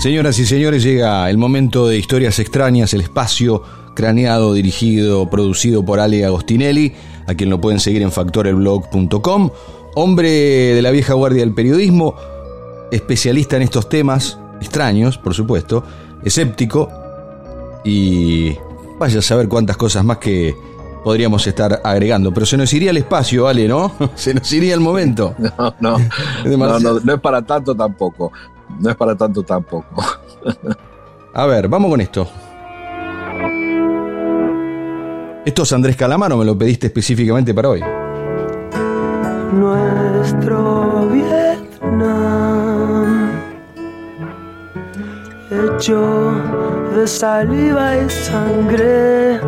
Señoras y señores, llega el momento de Historias Extrañas, el espacio craneado, dirigido, producido por Ale Agostinelli, a quien lo pueden seguir en factorelblog.com. Hombre de la vieja guardia del periodismo, especialista en estos temas, extraños, por supuesto, escéptico, y vaya a saber cuántas cosas más que podríamos estar agregando. Pero se nos iría el espacio, Ale, ¿no? Se nos iría el momento. No, no, no, no, no es para tanto tampoco no es para tanto tampoco. A ver, vamos con esto. Esto es Andrés Calamaro, me lo pediste específicamente para hoy. Nuestro Vietnam, hecho de saliva y sangre,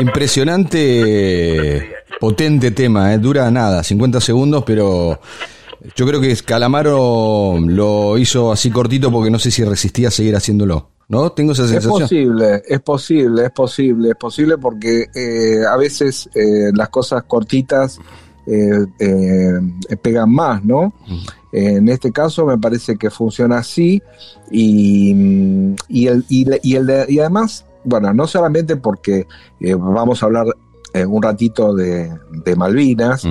Impresionante, potente tema, ¿eh? dura nada, 50 segundos, pero yo creo que Calamaro lo hizo así cortito porque no sé si resistía a seguir haciéndolo. ¿No? Tengo esa sensación. Es posible, es posible, es posible, es posible porque eh, a veces eh, las cosas cortitas eh, eh, pegan más, ¿no? en este caso me parece que funciona así y, y, el, y, el y además, bueno, no solamente porque eh, vamos a hablar un ratito de, Malvinas,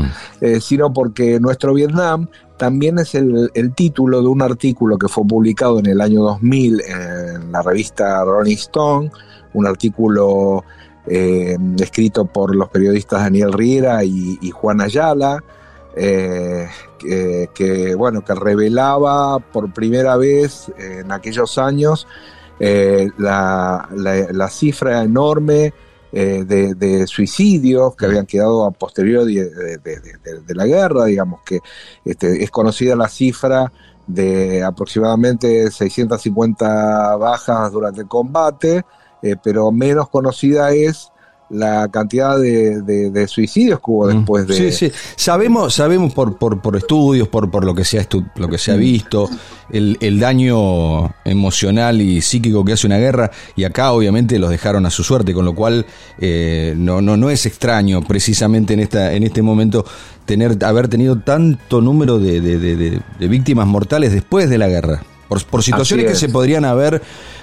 sino porque nuestro Vietnam también es el, el, título de un artículo que fue publicado en el año 2000 en la revista Rolling Stone, un artículo eh, escrito por los periodistas Daniel Riera y, Juan Ayala, eh, que, bueno, que revelaba por primera vez en aquellos años eh, la, cifra enorme de, suicidios que habían quedado a posteriori de, la guerra, digamos que este, es conocida la cifra de aproximadamente 650 bajas durante el combate, eh, pero menos conocida es la cantidad de, suicidios que hubo después de... Sí, sí, sabemos, sabemos por, por, por estudios, por, por lo, que se ha lo que se ha visto, el, el, daño emocional y psíquico que hace una guerra, y acá obviamente los dejaron a su suerte, con lo cual eh, no, no, no es extraño precisamente en, esta, en este momento tener, haber tenido tanto número de, de víctimas mortales después de la guerra, por, por situaciones que se podrían haber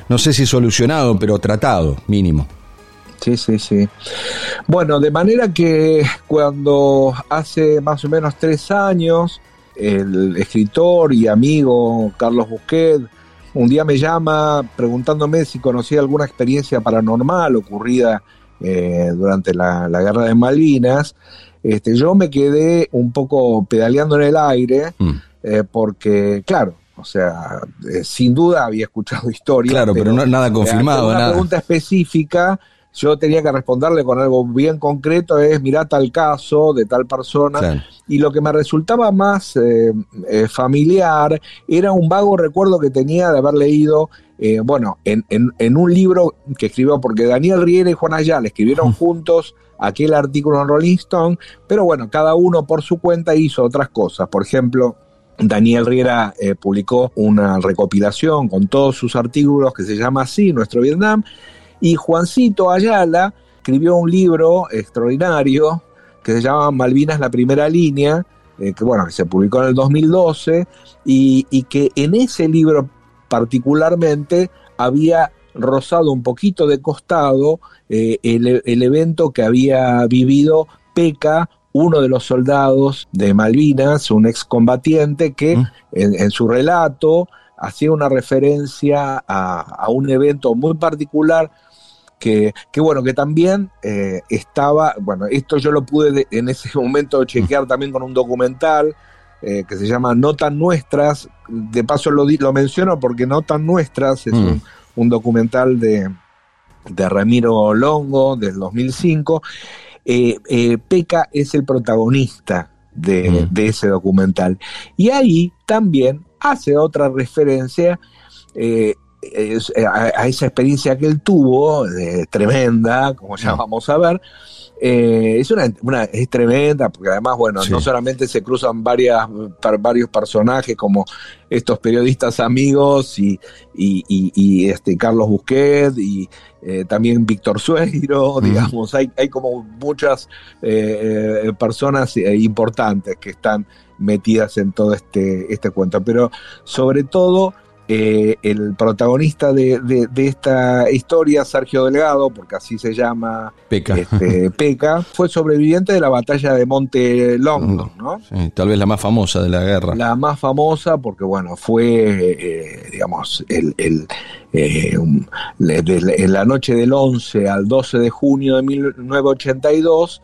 no sé si solucionado, pero tratado, mínimo. Sí, sí, sí. Bueno, de manera que cuando hace más o menos tres años, el escritor y amigo Carlos Busquet un día me llama preguntándome si conocía alguna experiencia paranormal ocurrida eh, durante la, guerra de Malvinas. Este, yo me quedé un poco pedaleando en el aire, mm. eh, porque, claro, o sea, eh, sin duda había escuchado historia. Claro, pero, no, nada confirmado. Una pregunta específica, yo tenía que responderle con algo bien concreto, es mirá tal caso de tal persona. Y lo que me resultaba más eh, eh, familiar era un vago recuerdo que tenía de haber leído, bueno, en, en, un libro que escribió, porque Daniel Riera y Juan Ayala escribieron juntos aquel artículo en Rolling Stone, pero bueno, cada uno por su cuenta hizo otras cosas. Por ejemplo, Daniel Riera eh, publicó una recopilación con todos sus artículos que se llama así, Nuestro Vietnam, y Juancito Ayala escribió un libro extraordinario que se llama Malvinas la primera línea, eh, que bueno, que se publicó en el 2012, y, que en ese libro particularmente había rozado un poquito de costado eh, el, el evento que había vivido Peca uno de los soldados de Malvinas, un excombatiente, que mm. en, su relato hacía una referencia a, un evento muy particular que, bueno, que también eh, estaba, bueno, esto yo lo pude en ese momento chequear también con un documental eh, que se llama No tan nuestras, de paso lo, lo menciono porque No tan nuestras es mm. un, documental de, de Ramiro Longo del 2005 eh, eh, Peca es el protagonista de, ese documental. Y ahí también hace otra referencia, eh, a, esa experiencia que él tuvo, tremenda, como ya vamos a ver, eh, es una, es tremenda, porque además, bueno, no solamente se cruzan varias, varios personajes como estos periodistas amigos y, y, este Carlos Busquet y eh, también Víctor Sueiro, digamos, hay, hay como muchas eh, personas importantes que están metidas en todo este, este cuento, pero sobre todo eh, el protagonista de, esta historia, Sergio Delgado, porque así se llama Peca, este, Peca fue sobreviviente de la batalla de Monte Longdon, ¿no? tal vez la más famosa de la guerra. La más famosa porque, bueno, fue, eh, digamos, el, el eh, en la noche del 11 al 12 de junio de 1982,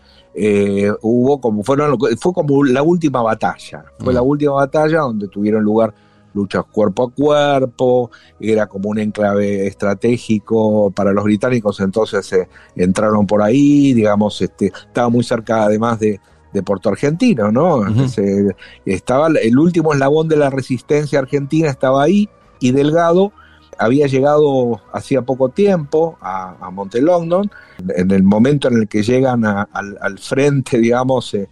hubo como, fueron, fue como la última batalla, fue la última batalla donde tuvieron lugar luchas cuerpo a cuerpo, era como un enclave estratégico para los británicos, entonces se entraron por ahí, digamos, este, estaba muy cerca además de, Puerto Argentino, ¿no? estaba el último eslabón de la resistencia argentina estaba ahí y Delgado había llegado hacía poco tiempo a, a. En el momento en el que llegan al, frente, digamos, eh,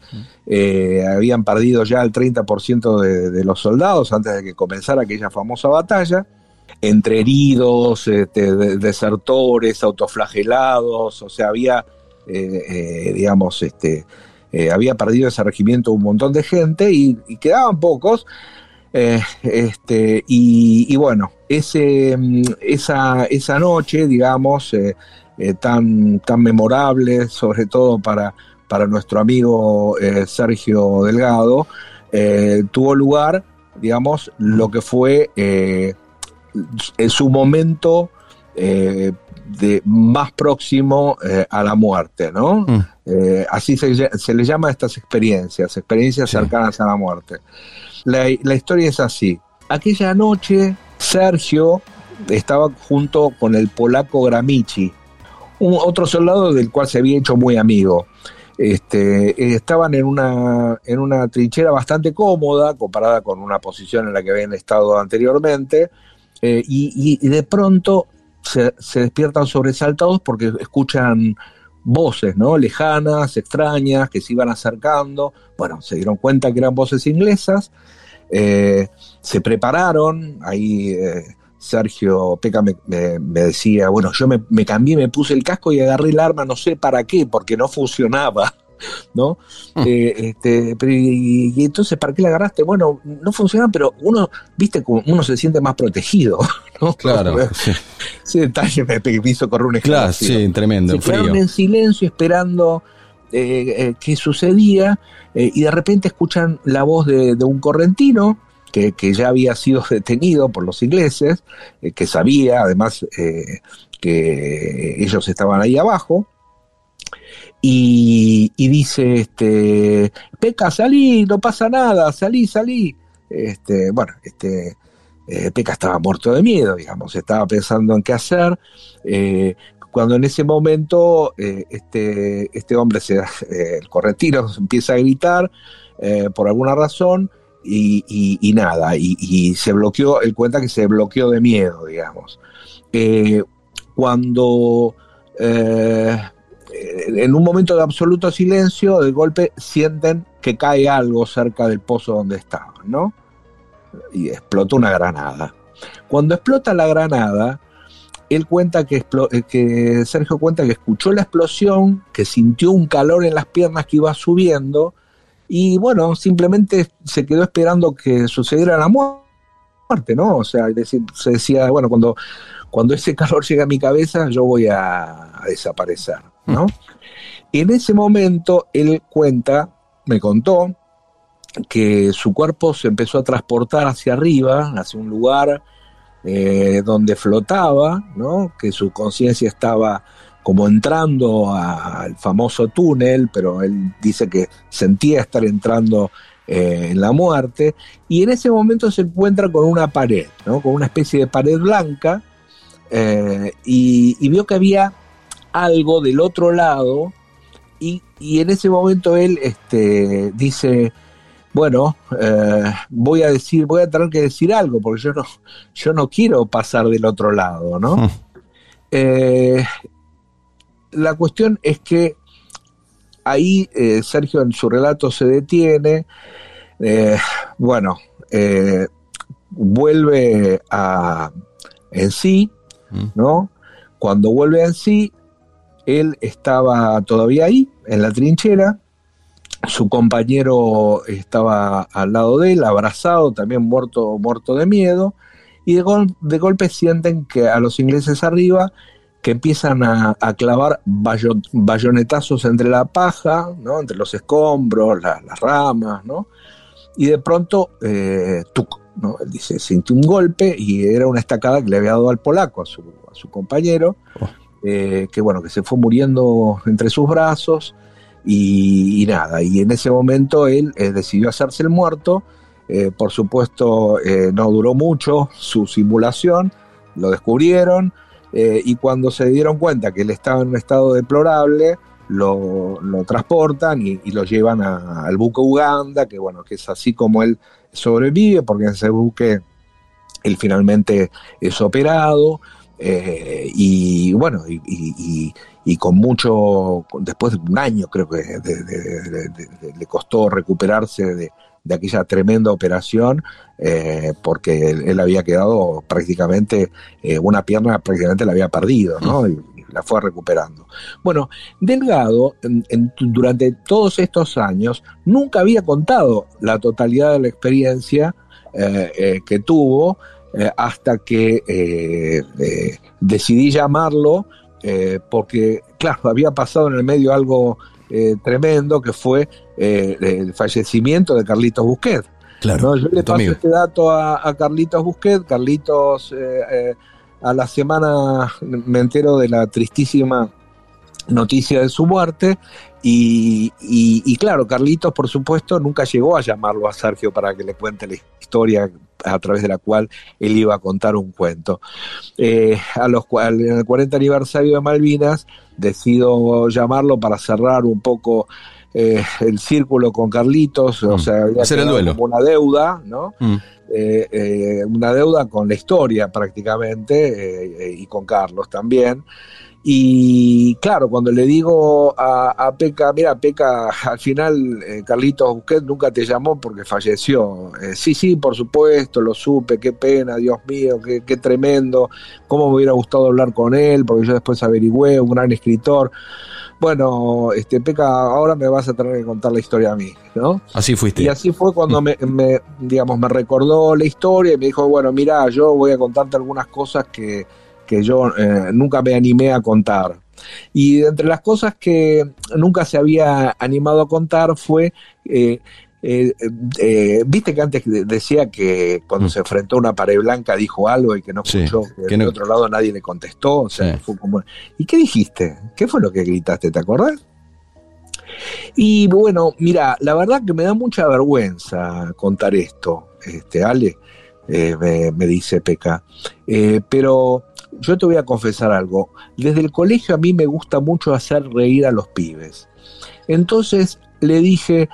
eh, habían perdido ya el 30% de, los soldados antes de que comenzara aquella famosa batalla. Entre heridos, este, desertores, autoflagelados, o sea, había, eh, digamos, este, había perdido ese regimiento un montón de gente y quedaban pocos este, y, bueno, ese, mm, esa, esa noche, digamos, eh, eh, tan, tan memorable, sobre todo para, para nuestro amigo Sergio Delgado, tuvo lugar, digamos, lo que fue en su momento de más próximo a la muerte, ¿no? Mm. así se, se, le llama a estas experiencias, experiencias cercanas a la muerte. La, historia es así. Aquella noche, Sergio estaba junto con el polaco Gramici, un, otro soldado del cual se había hecho muy amigo. Este, estaban en una, en una trinchera bastante cómoda comparada con una posición en la que habían estado anteriormente, eh, y, de pronto se, despiertan sobresaltados porque escuchan voces, ¿no? Lejanas, extrañas, que se iban acercando. Bueno, se dieron cuenta que eran voces inglesas. Eh, se prepararon, ahí eh, Sergio Peca me, decía, bueno, yo me, cambié, me puse el casco y agarré el arma, no sé para qué, porque no funcionaba. ¿No? Mm. Eh, este, y, entonces, ¿para qué la agarraste? Bueno, no funciona, pero uno, viste, uno se siente más protegido, ¿no? Claro. Sí. Ese detalle me, hizo correr un Claro, sí, tremendo. Se en silencio esperando eh, qué sucedía eh, y de repente escuchan la voz de, un correntino que, ya había sido detenido por los ingleses, eh, que sabía además que ellos estaban ahí abajo. Y, dice, este, Peca, salí, no pasa nada, salí, salí. Este, bueno, este, Peca estaba muerto de miedo, digamos, estaba pensando en qué hacer cuando en ese momento eh, este, este hombre, se, eh, el correntino, empieza a gritar eh, por alguna razón y, nada, y, se bloqueó, él cuenta que se bloqueó de miedo, digamos. cuando en un momento de absoluto silencio, de golpe sienten que cae algo cerca del pozo donde estaban, ¿no? Y explotó una granada. Cuando explota la granada, él cuenta que, eh, que, Sergio cuenta que escuchó la explosión, que sintió un calor en las piernas que iba subiendo y bueno, simplemente se quedó esperando que sucediera la muerte, ¿no? O sea, se decía, bueno, cuando, cuando ese calor llega a mi cabeza, yo voy a, desaparecer, ¿no? Mm. En ese momento él cuenta, me contó, que su cuerpo se empezó a transportar hacia arriba, hacia un lugar eh, donde flotaba, ¿no? que su conciencia estaba como entrando al famoso túnel, pero él dice que sentía estar entrando eh, en la muerte, y en ese momento se encuentra con una pared, ¿no? con una especie de pared blanca, eh, y, vio que había algo del otro lado, y, en ese momento él este, dice, bueno, eh, voy a decir, voy a tener que decir algo, porque yo no, yo no quiero pasar del otro lado, ¿no? Hmm. Eh, la cuestión es que ahí eh, Sergio en su relato se detiene, bueno, vuelve a en sí, Mm. ¿no? Cuando vuelve en sí, él estaba todavía ahí, en la trinchera, su compañero estaba al lado de él, abrazado, también muerto, muerto de miedo, y de, gol- de golpe sienten que a los ingleses arriba que empiezan a, a clavar bayo- bayonetazos entre la paja, ¿no? entre los escombros, la- las ramas, ¿no? y de pronto, eh, tuc, ¿no? Él dice, sintió un golpe y era una estacada que le había dado al polaco, a su, a su compañero, Oh. eh, que bueno, que se fue muriendo entre sus brazos y, y nada, y en ese momento él eh, decidió hacerse el muerto, eh, por supuesto eh, no duró mucho su simulación, lo descubrieron eh, y cuando se dieron cuenta que él estaba en un estado deplorable, lo, lo transportan y, lo llevan al buque Uganda, que bueno, que es así como él sobrevive, porque en ese buque él finalmente es operado, eh, y bueno, y, y- y- y con mucho, después de un año creo que de- le costó recuperarse de, aquella tremenda operación, eh, porque él, él había quedado prácticamente, eh, una pierna prácticamente la había perdido, ¿no? Y, la fue recuperando. Bueno, Delgado, en- en- durante todos estos años, nunca había contado la totalidad de la experiencia que tuvo eh, hasta que eh, eh, decidí llamarlo eh, porque, claro, había pasado en el medio algo eh, tremendo que fue el fallecimiento de Carlitos Busquet. Claro. ¿no? Yo le paso este dato a, a Carlitos Busquet. Carlitos, a la semana me entero de la tristísima noticia de su muerte. Y, y- y claro, Carlitos, por supuesto, nunca llegó a llamarlo a Sergio para que le cuente la historia a través de la cual él iba a contar un cuento. Eh, a los, en el 40 aniversario de Malvinas, decido llamarlo para cerrar un poco eh, el círculo con Carlitos, o Mm. sea, había Hacer el quedado duelo. como una deuda, ¿no? Mm. eh, eh, una deuda con la historia prácticamente y con Carlos también. Y claro, cuando le digo a, a Peca, mira, Peca, al final eh, Carlitos Busquet nunca te llamó porque falleció. Eh, sí, sí, por supuesto, lo supe, qué pena, Dios mío, qué, qué tremendo, cómo me hubiera gustado hablar con él, porque yo después averigüé, un gran escritor. Bueno, este Peca, ahora me vas a tener que contar la historia a mí, ¿no? Así fuiste. Y así fue cuando me, me, digamos, me recordó la historia y me dijo, bueno, mira, yo voy a contarte algunas cosas que, que yo eh, nunca me animé a contar. Y entre las cosas que nunca se había animado a contar fue, eh, eh, eh, viste que antes de- decía que cuando Mm. se enfrentó a una pared blanca dijo algo y que no Sí, escuchó, que, que del no- otro lado nadie le contestó, o sea, Sí. fue como... ¿Y qué dijiste? ¿Qué fue lo que gritaste? ¿Te acordás? Y bueno, mira, la verdad que me da mucha vergüenza contar esto, este, Ale, eh, me, me dice Peca. Eh, pero yo te voy a confesar algo. Desde el colegio a mí me gusta mucho hacer reír a los pibes. Entonces le dije,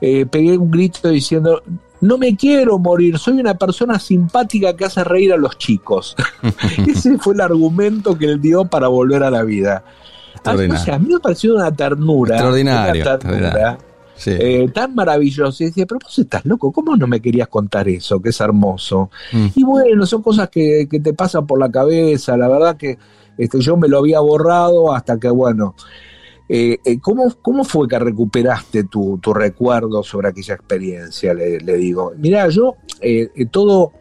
eh, pegué un grito diciendo, no me quiero morir, soy una persona simpática que hace reír a los chicos. Ese fue el argumento que él dio para volver a la vida. Ah, a mí me pareció una ternura. Extraordinario, una ternura, extraordinario. Sí. eh, tan maravillosa. Y decía, pero vos estás loco, ¿cómo no me querías contar eso? Que es hermoso. Mm. Y bueno, son cosas que, que te pasan por la cabeza. La verdad que este, yo me lo había borrado hasta que, bueno. eh, eh, ¿cómo, ¿Cómo fue que recuperaste tu, tu recuerdo sobre aquella experiencia? Le, le digo, mirá, yo todo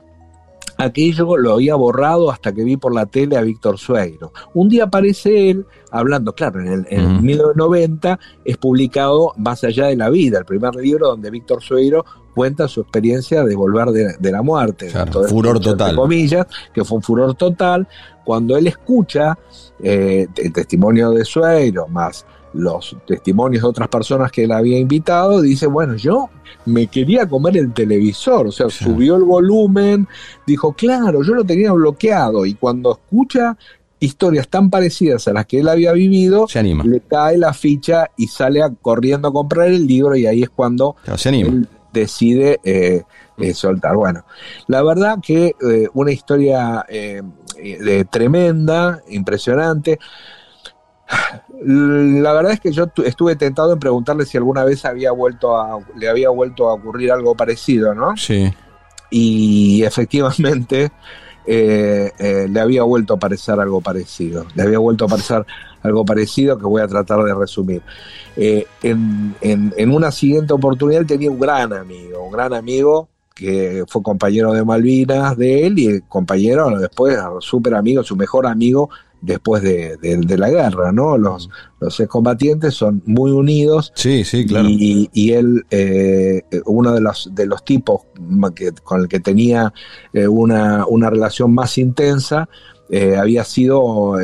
aquello lo había borrado hasta que vi por la tele a Víctor Sueiro. Un día aparece él hablando, claro, en el, en Ujú. 1990 es publicado Más allá de la vida, el primer libro donde Víctor Sueiro cuenta su experiencia de volver de, de la muerte. Claro, Todo esto, furor total. comillas, que fue un furor total. Cuando él escucha eh, el testimonio de Sueiro, más los testimonios de otras personas que él había invitado, dice, bueno, yo me quería comer el televisor, o sea, Sí. subió el volumen, dijo, claro, yo lo tenía bloqueado, y cuando escucha historias tan parecidas a las que él había vivido, Se anima. le cae la ficha y sale a- corriendo a comprar el libro, y ahí es cuando Claro, se anima. él decide eh, eh, soltar. Bueno, la verdad que eh, una historia de tremenda, impresionante. La verdad es que yo estuve tentado en preguntarle si alguna vez había vuelto a, le había vuelto a ocurrir algo parecido, ¿no? Sí. Y efectivamente le había vuelto a parecer algo parecido. Le había vuelto a parecer algo parecido que voy a tratar de resumir. Eh, en, una siguiente oportunidad tenía un gran amigo, un gran amigo que fue compañero de Malvinas de él y compañero después, súper amigo, su mejor amigo después de, la guerra, ¿no? Los, los excombatientes son muy unidos. Sí, sí, claro. Y, él, eh, uno de los, de los tipos con el que tenía eh, una, una relación más intensa, eh, había sido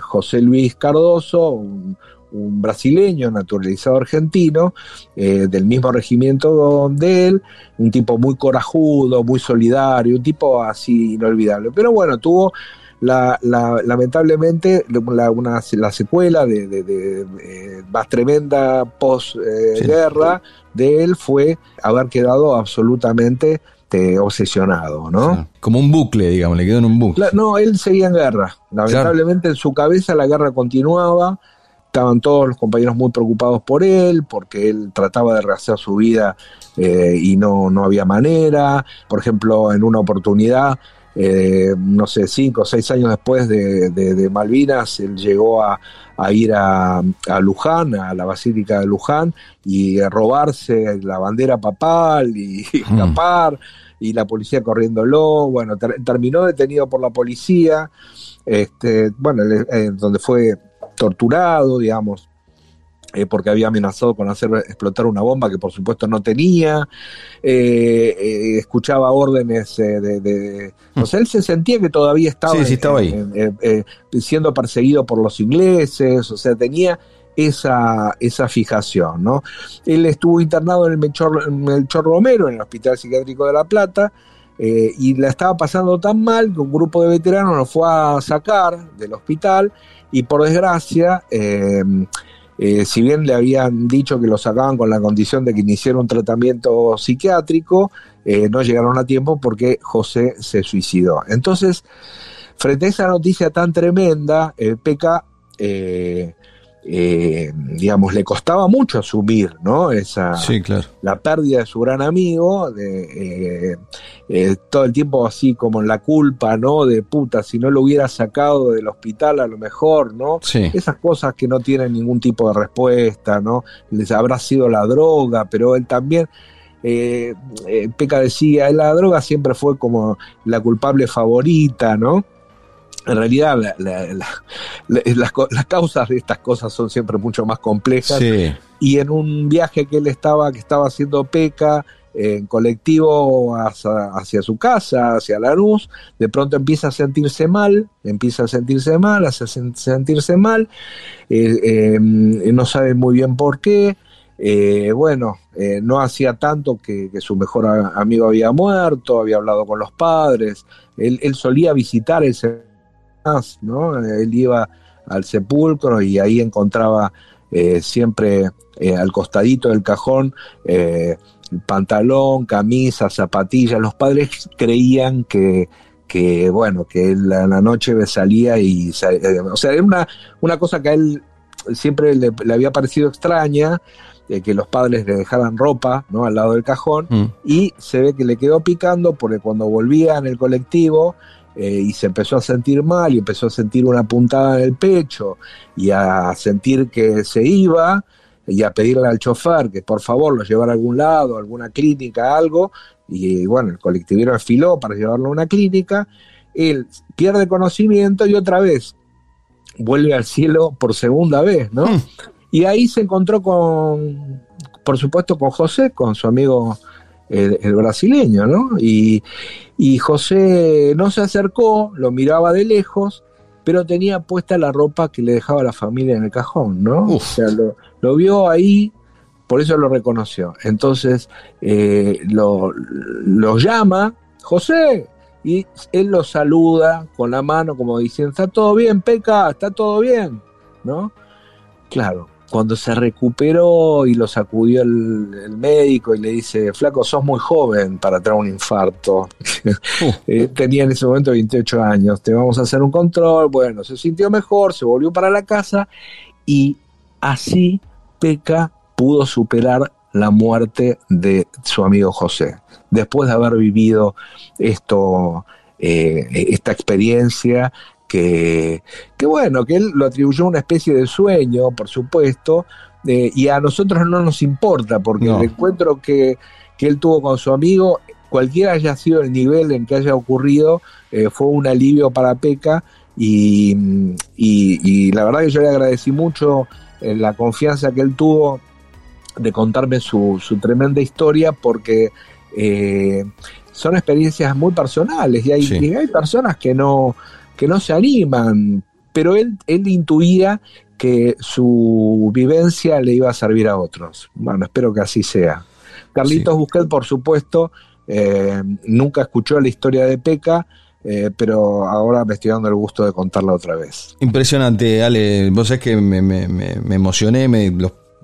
José Luis Cardoso, un, brasileño naturalizado argentino, eh, del mismo regimiento de él, un tipo muy corajudo, muy solidario, un tipo así inolvidable. Pero bueno, tuvo la, lamentablemente la, una, la secuela de, más tremenda posguerra de él fue haber quedado absolutamente este, obsesionado, ¿no? Como un bucle, digamos, le quedó en un bucle. no, él seguía en guerra. Lamentablemente en su cabeza la guerra continuaba. Estaban todos los compañeros muy preocupados por él, porque él trataba de rehacer su vida eh, y no, no había manera. Por ejemplo, en una oportunidad, eh, no sé, cinco o seis años después de, Malvinas, él llegó a, ir a, Luján, a la Basílica de Luján, y a robarse la bandera papal y mm. escapar, y la policía corriéndolo. Bueno, terminó detenido por la policía, este, bueno, eh, donde fue torturado, digamos, eh, porque había amenazado con hacer explotar una bomba que por supuesto no tenía, eh, eh, escuchaba órdenes de, O sea, él se sentía que todavía estaba, siendo perseguido por los ingleses, o sea, tenía esa, esa fijación, ¿no? Él estuvo internado en el Melchor, Melchor Romero, en el Hospital Psiquiátrico de La Plata, y la estaba pasando tan mal que un grupo de veteranos lo fue a sacar del hospital y por desgracia eh, si bien le habían dicho que lo sacaban con la condición de que iniciara un tratamiento psiquiátrico, eh, no llegaron a tiempo porque José se suicidó. Entonces, frente a esa noticia tan tremenda, eh, Peca digamos, le costaba mucho asumir, ¿no? Esa, la pérdida de su gran amigo, de, eh, eh, todo el tiempo así como la culpa, ¿no? De puta, si no lo hubiera sacado del hospital a lo mejor, ¿no? Esas cosas que no tienen ningún tipo de respuesta, ¿no? Les habrá sido la droga, pero él también... Peca decía, la droga siempre fue como la culpable favorita, ¿no? En realidad las, causas de estas cosas son siempre mucho más complejas. Y en un viaje que él estaba, que estaba haciendo Peca, en colectivo hacia, su casa, hacia la luz, de pronto empieza a sentirse mal, empieza a sentirse mal, a sentirse mal, eh, eh, no sabe muy bien por qué. Eh, bueno, no hacía tanto que, su mejor amigo había muerto, había hablado con los padres, él, él solía visitar el ¿no? Él iba al sepulcro y ahí encontraba eh, siempre eh, al costadito del cajón eh, pantalón, camisa, zapatillas. Los padres creían que, que bueno, que la, la noche salía y... o sea, era una, una cosa que a él siempre le, había parecido extraña, que los padres le dejaran ropa ¿no? al lado del cajón, mm. y se ve que le quedó picando porque cuando volvía en el colectivo eh, y se empezó a sentir mal y empezó a sentir una puntada en el pecho y a sentir que se iba y a pedirle al chofer que por favor lo llevara a algún lado, a alguna clínica, algo, y bueno, el colectivero afiló para llevarlo a una clínica, él pierde conocimiento y otra vez vuelve al cielo por segunda vez, ¿no? Hmm. Y ahí se encontró con, por supuesto, con José, con su amigo el, brasileño, ¿no? Y, José no se acercó, lo miraba de lejos, pero tenía puesta la ropa que le dejaba la familia en el cajón, ¿no? O sea, lo, vio ahí, por eso lo reconoció. Entonces eh, lo, lo, llama, José, y él lo saluda con la mano como diciendo, está todo bien, Peca, está todo bien, ¿no? Claro, cuando se recuperó y lo sacudió el, médico y le dice, flaco, sos muy joven para tener un infarto. Uh. Eh, tenía en ese momento 28 años, te vamos a hacer un control. Bueno, se sintió mejor, se volvió para la casa y así Peca pudo superar la muerte de su amigo José. Después de haber vivido esto, eh, esta experiencia que, bueno, que él lo atribuyó a una especie de sueño, por supuesto, eh, y a nosotros no nos importa, porque el encuentro que, él tuvo con su amigo, cualquiera haya sido el nivel en que haya ocurrido, eh, fue un alivio para Peca, y, y, la verdad que yo le agradecí mucho eh, la confianza que él tuvo de contarme su, su tremenda historia, porque son experiencias muy personales y hay, y hay personas que no, que no se animan, pero él, él intuía que su vivencia le iba a servir a otros. Bueno, espero que así sea. Carlitos Busquet, por supuesto, eh, nunca escuchó la historia de Peca, eh, pero ahora me estoy dando el gusto de contarla otra vez. Impresionante, Ale. Vos sabés que me, me, emocioné, me,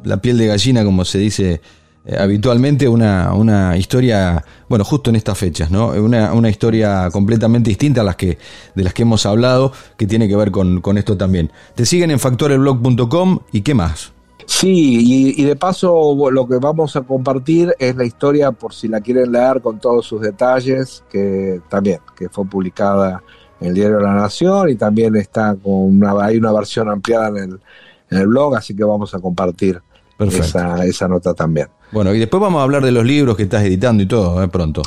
la piel de gallina, como se dice eh, habitualmente una, una, historia, bueno, justo en estas fechas, ¿no? Una, una, historia completamente distinta a las que, de las que hemos hablado, que tiene que ver con, con esto también. Te siguen en factoreblog.com y qué más. Sí, y, de paso lo que vamos a compartir es la historia, por si la quieren leer con todos sus detalles, que también, que fue publicada en el diario La Nación y también está con una, hay una versión ampliada en el, en el blog, así que vamos a compartir esa, esa nota también. Bueno, y después vamos a hablar de los libros que estás editando y todo, ¿eh? pronto.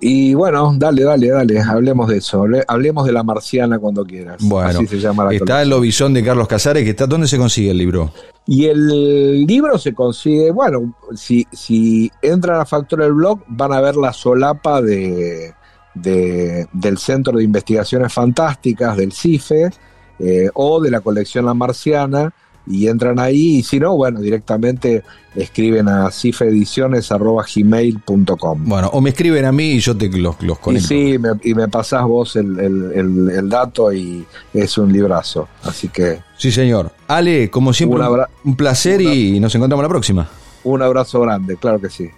Y bueno, dale, dale, dale, hablemos de eso. Hablemos de La Marciana cuando quieras. Bueno, Así se llama la está el Lobizón de Carlos Casares, que está, ¿dónde se consigue el libro? Y el libro se consigue, bueno, si, si entran a Factor del Blog, van a ver la solapa de, del Centro de Investigaciones Fantásticas, del CIFE, eh, o de la colección La Marciana y entran ahí y si no, bueno, directamente escriben a cifediciones.gmail.com. Bueno, o me escriben a mí y yo te los, los conecto. Y sí, me, y me pasás vos el, el, dato y es un librazo, así que... Sí, señor. Ale, como siempre, un, placer y nos encontramos la próxima. Un abrazo grande, claro que sí.